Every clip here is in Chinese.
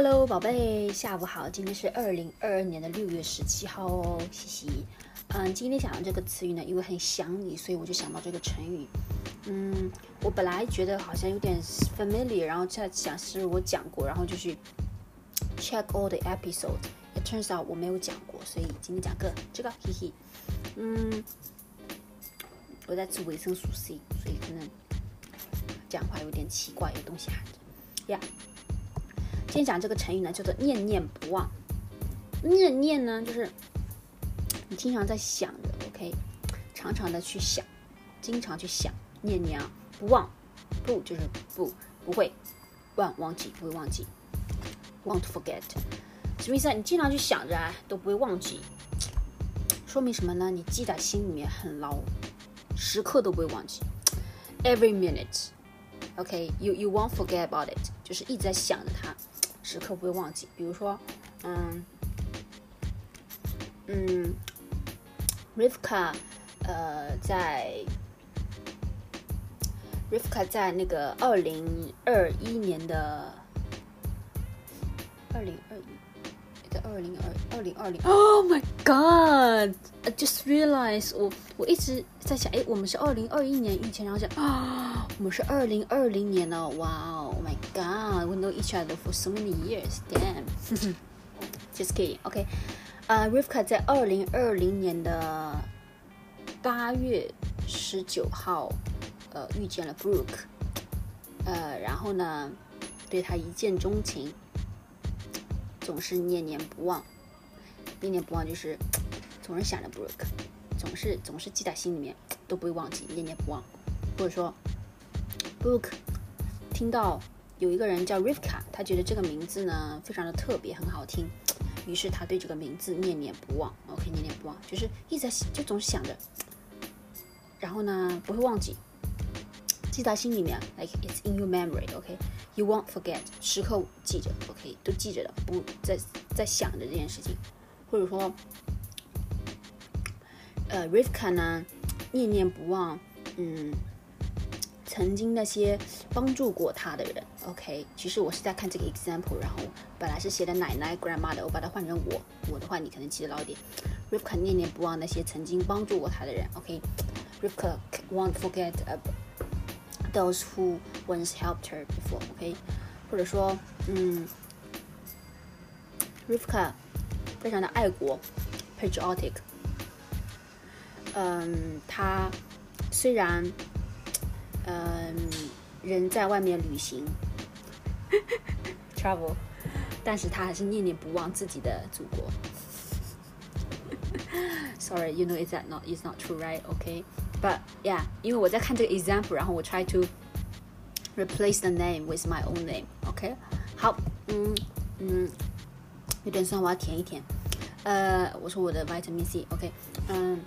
Hello，宝贝，下午好。今天是二零二二年的六月十七号哦，嘻嘻。嗯，今天讲的这个词语呢，因为很想你，所以我就想到这个成语。嗯，我本来觉得好像有点 familiar，然后在想是我讲过，然后就去 check all the episode。It turns out 我没有讲过，所以今天讲个这个，嘿嘿。嗯，我在吃维生素 C，所以可能讲话有点奇怪，有东西含着呀。今天讲这个成语呢，叫做念念不忘。念念呢，就是你经常在想着，OK，常常的去想，经常去想，念念啊，不忘，不就是不不会忘忘记，不会忘记，won't forget，什么意思啊？你经常去想着啊，都不会忘记，说明什么呢？你记在心里面很牢，时刻都不会忘记，every minute，OK，you you won't forget about it，就是一直在想着它。时刻不会忘记，比如说，嗯嗯，Rivka，呃，在 Rivka 在那个二零二一年的二零二一，在二零二二零二零，Oh my God！I just realized，我我一直在想，哎，我们是二零二一年遇见，然后想啊，我们是二零二零年了，哇哦！God, we know each other for so many years. Damn. Just kidding. OK. 呃，Rivka 在二零二零年的八月十九号，呃，遇见了 Brooke，呃，然后呢，对他一见钟情，总是念念不忘。念念不忘就是总是想着 Brooke，总是总是记在心里面，都不会忘记，念念不忘。或者说，Brooke 听到。有一个人叫 Rivka，他觉得这个名字呢非常的特别，很好听，于是他对这个名字念念不忘。OK，念念不忘就是一直在就总是想着，然后呢不会忘记，记在心里面，like it's in your memory。OK，you won't forget，时刻记着。OK，都记着的，不在在想着这件事情，或者说，呃，Rivka 呢念念不忘，嗯。曾经那些帮助过他的人，OK，其实我是在看这个 example，然后本来是写的奶奶 grandma 的，我把它换成我，我的话你可能记得牢一点。Rivka 念念不忘那些曾经帮助过他的人，OK，Rivka won't forget those who once helped her before，OK，或者说，嗯，Rivka 非常的爱国，patriotic，嗯，他虽然。嗯，人在外面旅行，travel，但是他还是念念不忘自己的祖国。Sorry, you know is that not is not true, right? Okay, but yeah，因为我在看这个 example，然后我 try to replace the name with my own name. OK，好，嗯嗯，有点酸，我要填一填。呃，我说我的 vitamin C. OK，嗯，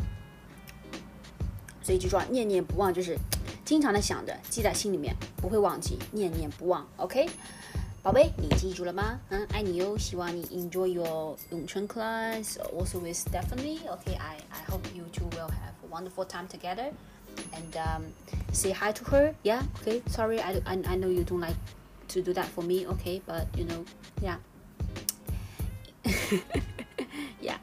所以记住啊，念念不忘就是。经常的想着，记在心里面，不会忘记，念念不忘。OK， 宝贝，你记住了吗？嗯，爱你哟，希望你 enjoy your 咏春 class also with Stephanie. Okay, I I hope you two will have a wonderful time together. And um, say hi to her. Yeah. Okay. Sorry, I I I know you don't like to do that for me. Okay, but you know, yeah.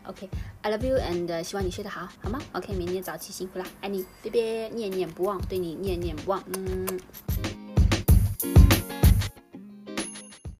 OK，I love you，and 希望你睡得好，好吗？OK，明天早起辛苦啦，爱你，别别念念不忘，对你念念不忘，嗯。